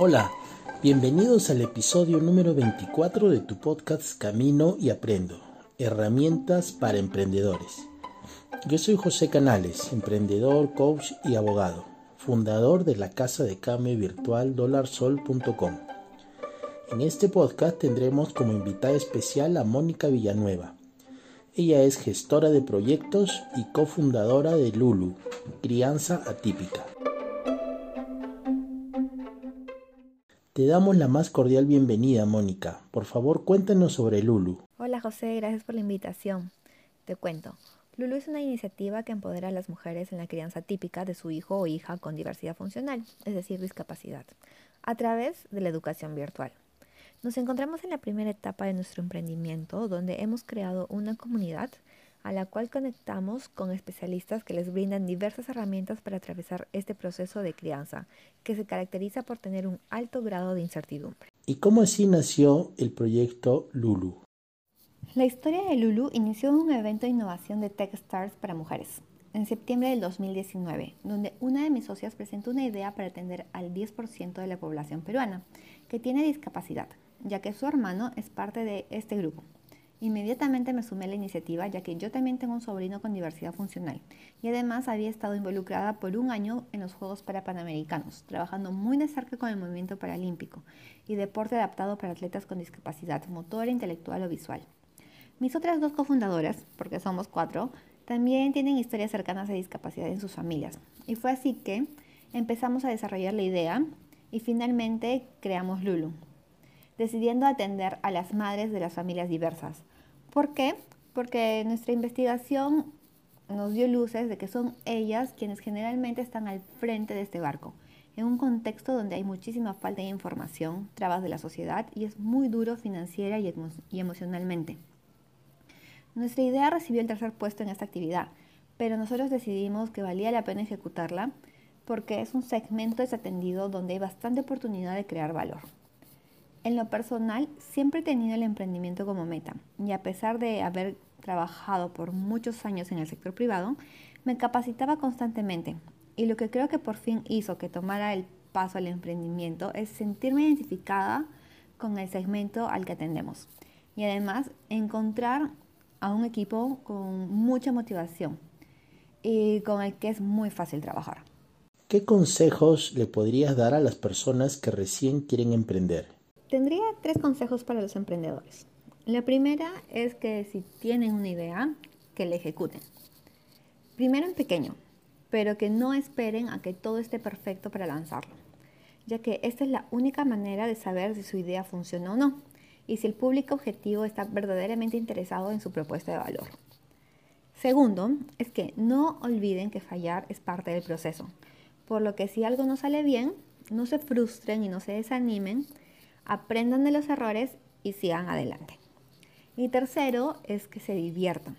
Hola, bienvenidos al episodio número 24 de tu podcast Camino y Aprendo, herramientas para emprendedores. Yo soy José Canales, emprendedor, coach y abogado, fundador de la casa de cambio virtual dolarsol.com. En este podcast tendremos como invitada especial a Mónica Villanueva. Ella es gestora de proyectos y cofundadora de Lulu, Crianza Atípica. Te damos la más cordial bienvenida, Mónica. Por favor, cuéntanos sobre Lulu. Hola José, gracias por la invitación. Te cuento. Lulu es una iniciativa que empodera a las mujeres en la crianza típica de su hijo o hija con diversidad funcional, es decir, discapacidad, a través de la educación virtual. Nos encontramos en la primera etapa de nuestro emprendimiento, donde hemos creado una comunidad a la cual conectamos con especialistas que les brindan diversas herramientas para atravesar este proceso de crianza, que se caracteriza por tener un alto grado de incertidumbre. ¿Y cómo así nació el proyecto Lulu? La historia de Lulu inició en un evento de innovación de Techstars para mujeres, en septiembre del 2019, donde una de mis socias presentó una idea para atender al 10% de la población peruana que tiene discapacidad, ya que su hermano es parte de este grupo. Inmediatamente me sumé a la iniciativa ya que yo también tengo un sobrino con diversidad funcional. Y además había estado involucrada por un año en los Juegos Parapanamericanos, trabajando muy de cerca con el movimiento paralímpico y deporte adaptado para atletas con discapacidad motora, intelectual o visual. Mis otras dos cofundadoras, porque somos cuatro, también tienen historias cercanas a discapacidad en sus familias. Y fue así que empezamos a desarrollar la idea y finalmente creamos Lulu, decidiendo atender a las madres de las familias diversas. ¿Por qué? Porque nuestra investigación nos dio luces de que son ellas quienes generalmente están al frente de este barco, en un contexto donde hay muchísima falta de información, trabas de la sociedad y es muy duro financiera y, y emocionalmente. Nuestra idea recibió el tercer puesto en esta actividad, pero nosotros decidimos que valía la pena ejecutarla porque es un segmento desatendido donde hay bastante oportunidad de crear valor. En lo personal, siempre he tenido el emprendimiento como meta y a pesar de haber trabajado por muchos años en el sector privado, me capacitaba constantemente y lo que creo que por fin hizo que tomara el paso al emprendimiento es sentirme identificada con el segmento al que atendemos y además encontrar a un equipo con mucha motivación y con el que es muy fácil trabajar. ¿Qué consejos le podrías dar a las personas que recién quieren emprender? Tendría tres consejos para los emprendedores. La primera es que si tienen una idea, que la ejecuten. Primero en pequeño, pero que no esperen a que todo esté perfecto para lanzarlo, ya que esta es la única manera de saber si su idea funciona o no y si el público objetivo está verdaderamente interesado en su propuesta de valor. Segundo, es que no olviden que fallar es parte del proceso, por lo que si algo no sale bien, no se frustren y no se desanimen, aprendan de los errores y sigan adelante. Y tercero es que se diviertan.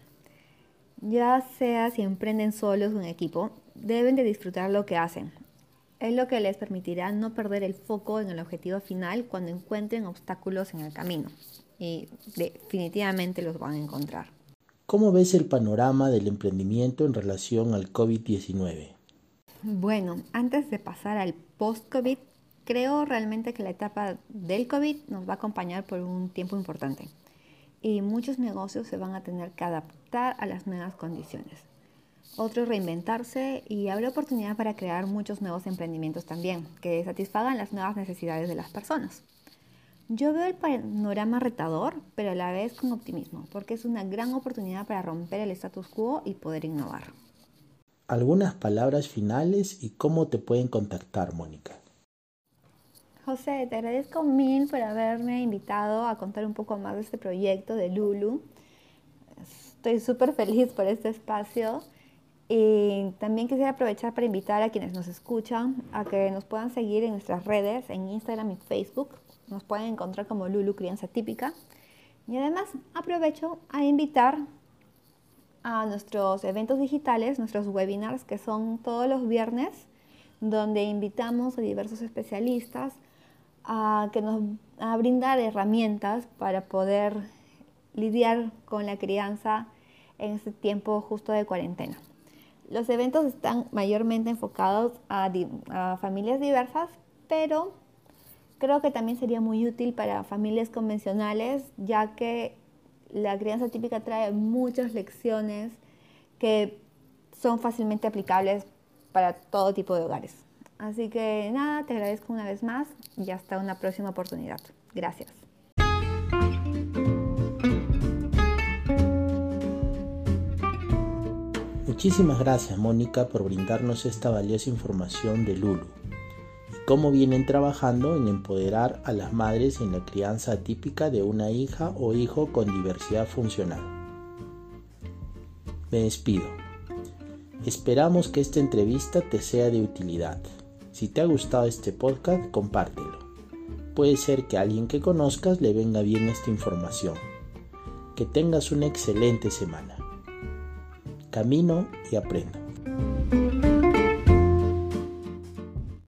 Ya sea si emprenden solos o en equipo, deben de disfrutar lo que hacen. Es lo que les permitirá no perder el foco en el objetivo final cuando encuentren obstáculos en el camino. Y definitivamente los van a encontrar. ¿Cómo ves el panorama del emprendimiento en relación al COVID-19? Bueno, antes de pasar al post-COVID, creo realmente que la etapa del COVID nos va a acompañar por un tiempo importante y muchos negocios se van a tener que adaptar a las nuevas condiciones. Otros reinventarse y habrá oportunidad para crear muchos nuevos emprendimientos también que satisfagan las nuevas necesidades de las personas. Yo veo el panorama retador, pero a la vez con optimismo, porque es una gran oportunidad para romper el status quo y poder innovar. Algunas palabras finales y cómo te pueden contactar, Mónica. José, te agradezco mil por haberme invitado a contar un poco más de este proyecto de Lulu. Estoy súper feliz por este espacio. Y también quisiera aprovechar para invitar a quienes nos escuchan a que nos puedan seguir en nuestras redes, en Instagram y Facebook. Nos pueden encontrar como Lulu Crianza Típica. Y además aprovecho a invitar a nuestros eventos digitales, nuestros webinars, que son todos los viernes, donde invitamos a diversos especialistas a, que nos, a brindar herramientas para poder lidiar con la crianza en este tiempo justo de cuarentena. Los eventos están mayormente enfocados a, a familias diversas, pero Creo que también sería muy útil para familias convencionales, ya que la crianza típica trae muchas lecciones que son fácilmente aplicables para todo tipo de hogares. Así que nada, te agradezco una vez más y hasta una próxima oportunidad. Gracias. Muchísimas gracias Mónica por brindarnos esta valiosa información de Lulu y cómo vienen trabajando en empoderar a las madres en la crianza típica de una hija o hijo con diversidad funcional. Me despido. Esperamos que esta entrevista te sea de utilidad. Si te ha gustado este podcast, compártelo. Puede ser que a alguien que conozcas le venga bien esta información. Que tengas una excelente semana camino y aprenda.